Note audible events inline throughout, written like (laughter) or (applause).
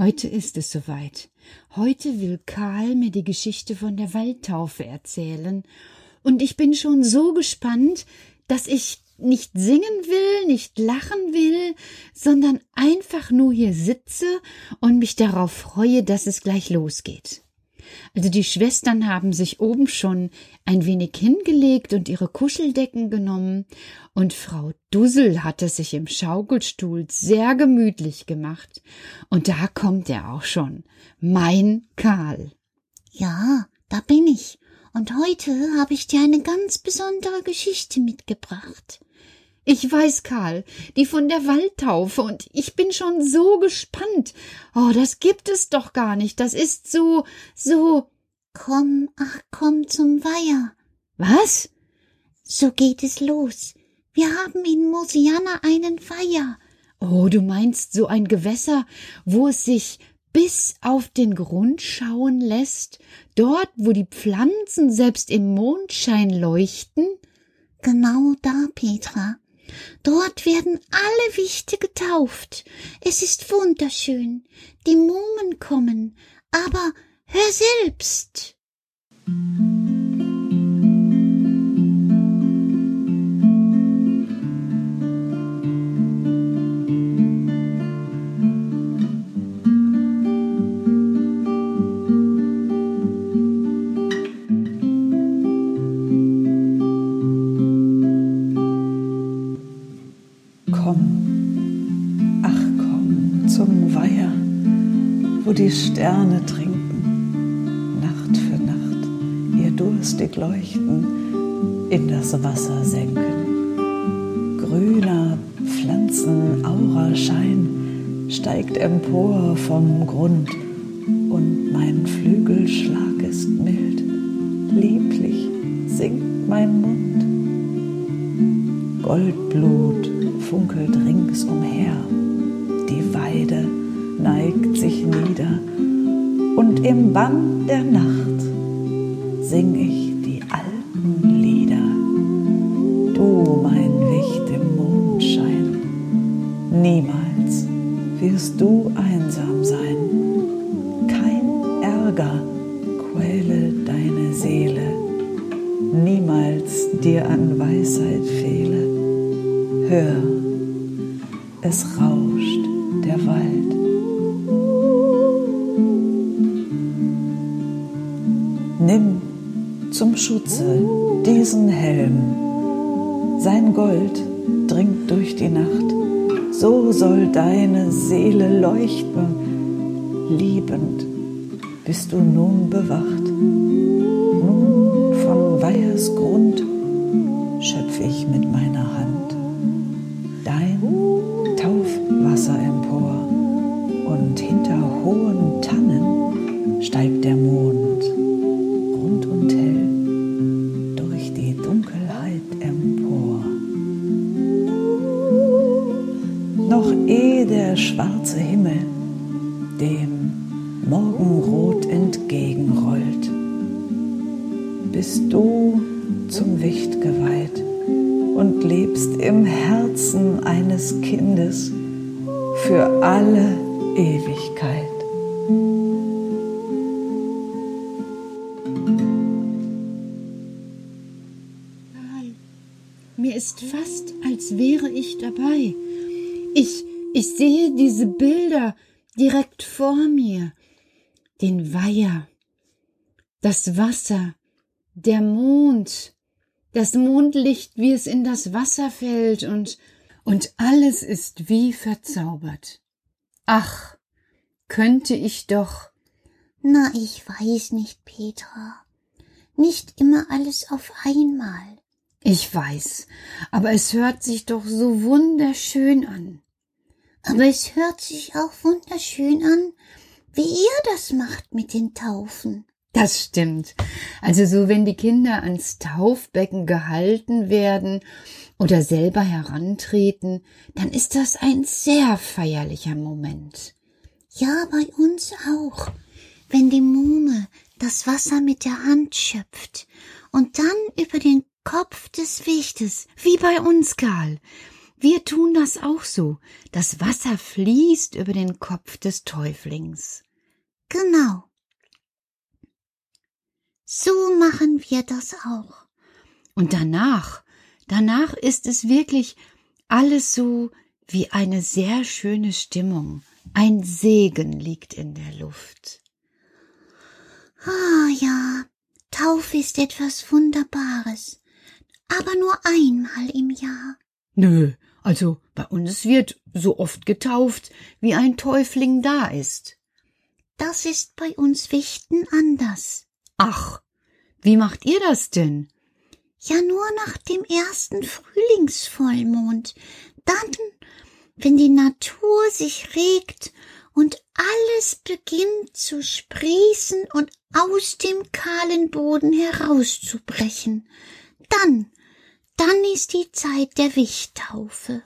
Heute ist es soweit. Heute will Karl mir die Geschichte von der Waldtaufe erzählen, und ich bin schon so gespannt, dass ich nicht singen will, nicht lachen will, sondern einfach nur hier sitze und mich darauf freue, dass es gleich losgeht. Also die Schwestern haben sich oben schon ein wenig hingelegt und ihre Kuscheldecken genommen, und Frau Dussel hat es sich im Schaukelstuhl sehr gemütlich gemacht, und da kommt er auch schon, mein Karl. Ja, da bin ich, und heute habe ich dir eine ganz besondere Geschichte mitgebracht. Ich weiß, Karl, die von der Waldtaufe, und ich bin schon so gespannt. Oh, das gibt es doch gar nicht. Das ist so, so. Komm, ach, komm zum Weiher. Was? So geht es los. Wir haben in Mosiana einen Weiher. Oh, du meinst so ein Gewässer, wo es sich bis auf den Grund schauen lässt, dort, wo die Pflanzen selbst im Mondschein leuchten? Genau da, Petra. Dort werden alle Wichte getauft. Es ist wunderschön. Die Mumen kommen. Aber hör selbst. Sterne trinken, Nacht für Nacht ihr durstig Leuchten in das Wasser senken. Grüner Pflanzen Auraschein steigt empor vom Grund und mein Flügelschlag ist mild, lieblich singt mein Mund. Goldblut funkelt ringsumher, die Weide neigt sich nieder im Bann der Nacht sing ich die alten Lieder. Du, mein Licht im Mondschein, niemals wirst du einsam sein. Kein Ärger quäle deine Seele, niemals dir an Weisheit fehle. Hör, es rauscht zum Schutze diesen Helm. Sein Gold dringt durch die Nacht. So soll deine Seele leuchten. Liebend bist du nun bewacht. Nun von Weihers Grund schöpfe ich mit meiner der schwarze Himmel dem Morgenrot entgegenrollt, bist du zum Wicht geweiht und lebst im Herzen eines Kindes für alle Ewigkeit. Mir ist fast, als wäre ich dabei. Ich ich sehe diese Bilder direkt vor mir. Den Weiher, das Wasser, der Mond, das Mondlicht, wie es in das Wasser fällt und, und alles ist wie verzaubert. Ach, könnte ich doch. Na, ich weiß nicht, Petra. Nicht immer alles auf einmal. Ich weiß, aber es hört sich doch so wunderschön an. Aber es hört sich auch wunderschön an, wie ihr das macht mit den Taufen. Das stimmt. Also so, wenn die Kinder ans Taufbecken gehalten werden oder selber herantreten, dann ist das ein sehr feierlicher Moment. Ja, bei uns auch. Wenn die Muhme das Wasser mit der Hand schöpft und dann über den Kopf des Wichtes, wie bei uns, Karl, Wir tun das auch so. Das Wasser fließt über den Kopf des Täuflings. Genau. So machen wir das auch. Und danach, danach ist es wirklich alles so wie eine sehr schöne Stimmung. Ein Segen liegt in der Luft. Ah ja, Taufe ist etwas Wunderbares, aber nur einmal im Jahr. Nö, also bei uns wird so oft getauft, wie ein Täufling da ist. Das ist bei uns Wichten anders. Ach, wie macht ihr das denn? Ja, nur nach dem ersten Frühlingsvollmond. Dann, wenn die Natur sich regt und alles beginnt zu sprießen und aus dem kahlen Boden herauszubrechen, dann, dann ist die Zeit der Wichttaufe.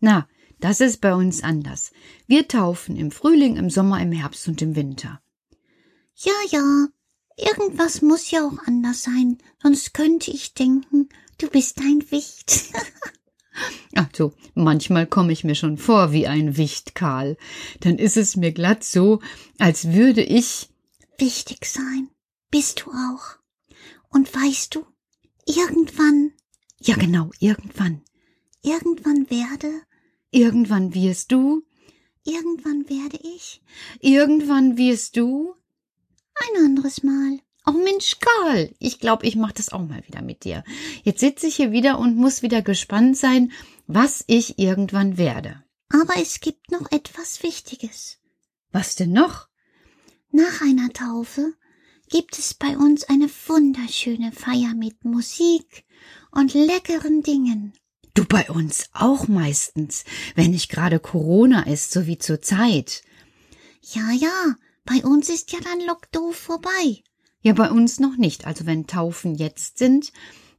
Na, das ist bei uns anders. Wir taufen im Frühling, im Sommer, im Herbst und im Winter. Ja, ja, irgendwas muss ja auch anders sein, sonst könnte ich denken, du bist ein Wicht. (laughs) Ach so, manchmal komme ich mir schon vor wie ein Wicht, Karl. Dann ist es mir glatt so, als würde ich wichtig sein. Bist du auch. Und weißt du, irgendwann. Ja, genau, irgendwann. Irgendwann werde. Irgendwann wirst du. Irgendwann werde ich. Irgendwann wirst du. Ein anderes Mal. Oh Mensch, Karl, ich glaube, ich mache das auch mal wieder mit dir. Jetzt sitze ich hier wieder und muss wieder gespannt sein, was ich irgendwann werde. Aber es gibt noch etwas Wichtiges. Was denn noch? Nach einer Taufe gibt es bei uns eine wunderschöne Feier mit Musik und leckeren Dingen. Du bei uns auch meistens, wenn nicht gerade Corona ist, so wie zur Zeit. Ja, ja, bei uns ist ja dann Lockdo vorbei. Ja, bei uns noch nicht. Also wenn Taufen jetzt sind,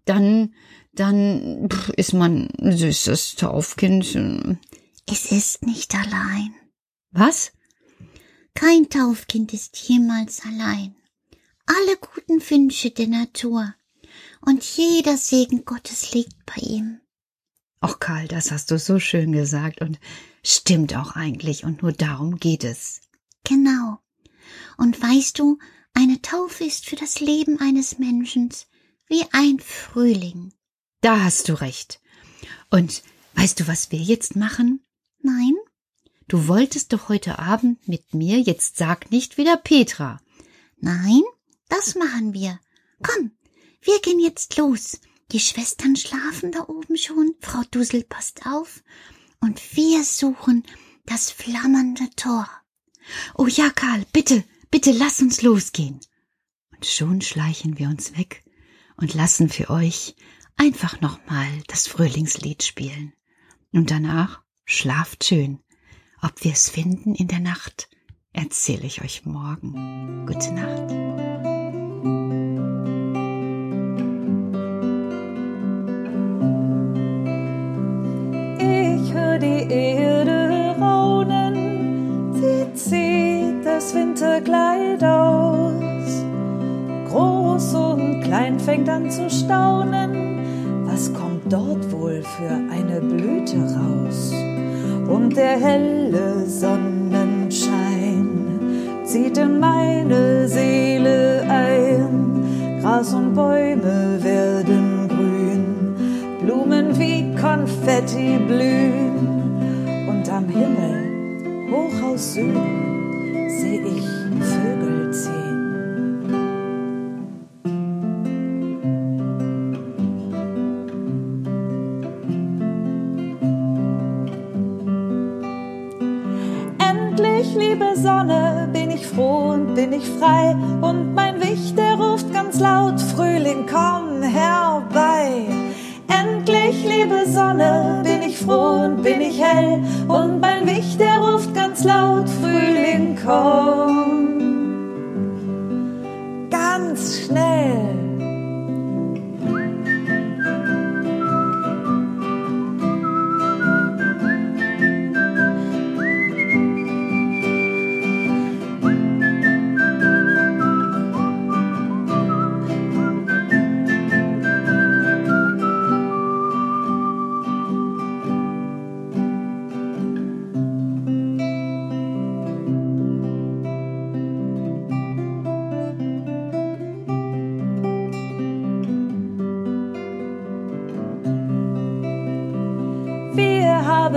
dann, dann ist man süßes Taufkind. Es ist nicht allein. Was? Kein Taufkind ist jemals allein. Alle guten Wünsche der Natur und jeder Segen Gottes liegt bei ihm. Ach Karl, das hast du so schön gesagt und stimmt auch eigentlich und nur darum geht es. Genau. Und weißt du, eine Taufe ist für das Leben eines Menschen wie ein Frühling. Da hast du recht. Und weißt du, was wir jetzt machen? Nein. Du wolltest doch heute Abend mit mir, jetzt sag nicht wieder Petra. Nein, das machen wir. Komm, wir gehen jetzt los. Die Schwestern schlafen da oben schon, Frau Dusel passt auf, und wir suchen das flammernde Tor. Oh ja, Karl, bitte, Bitte lass uns losgehen. Und schon schleichen wir uns weg und lassen für euch einfach nochmal das Frühlingslied spielen. Und danach schlaft schön. Ob wir es finden in der Nacht, erzähle ich euch morgen. Gute Nacht. Winterkleid aus. Groß und klein fängt an zu staunen, was kommt dort wohl für eine Blüte raus? Und der helle Sonnenschein zieht in meine Seele ein. Gras und Bäume werden grün, Blumen wie Konfetti blühen. Und am Himmel, hoch aus Süden, seh ich liebe Sonne, bin ich froh und bin ich frei. Und mein Wicht, der ruft ganz laut, Frühling, komm herbei. Endlich, liebe Sonne, bin ich froh und bin ich hell. Und mein Wicht, der ruft ganz laut, Frühling, komm. Ganz schnell.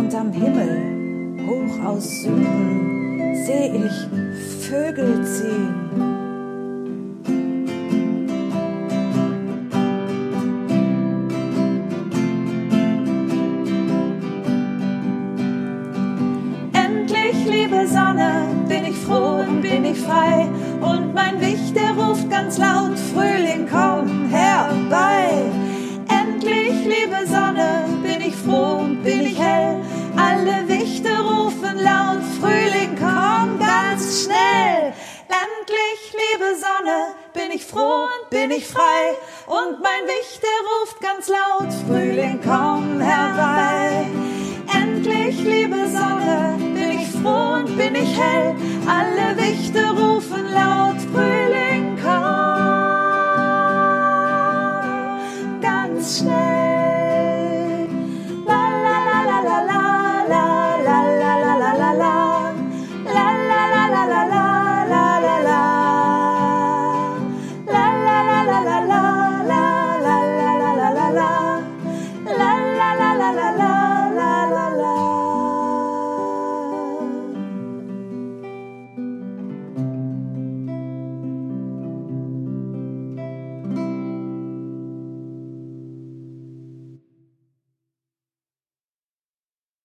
Und am Himmel, hoch aus Süden, seh ich Vögel ziehen. frei und mein Wicht, der ruft ganz laut, Frühling, komm Sonne, bin ich froh und bin ich frei. Und mein Wicht, der ruft ganz laut, Frühling, komm herbei. Endlich, liebe Sonne, bin ich froh und bin ich hell. Alle Wichte rufen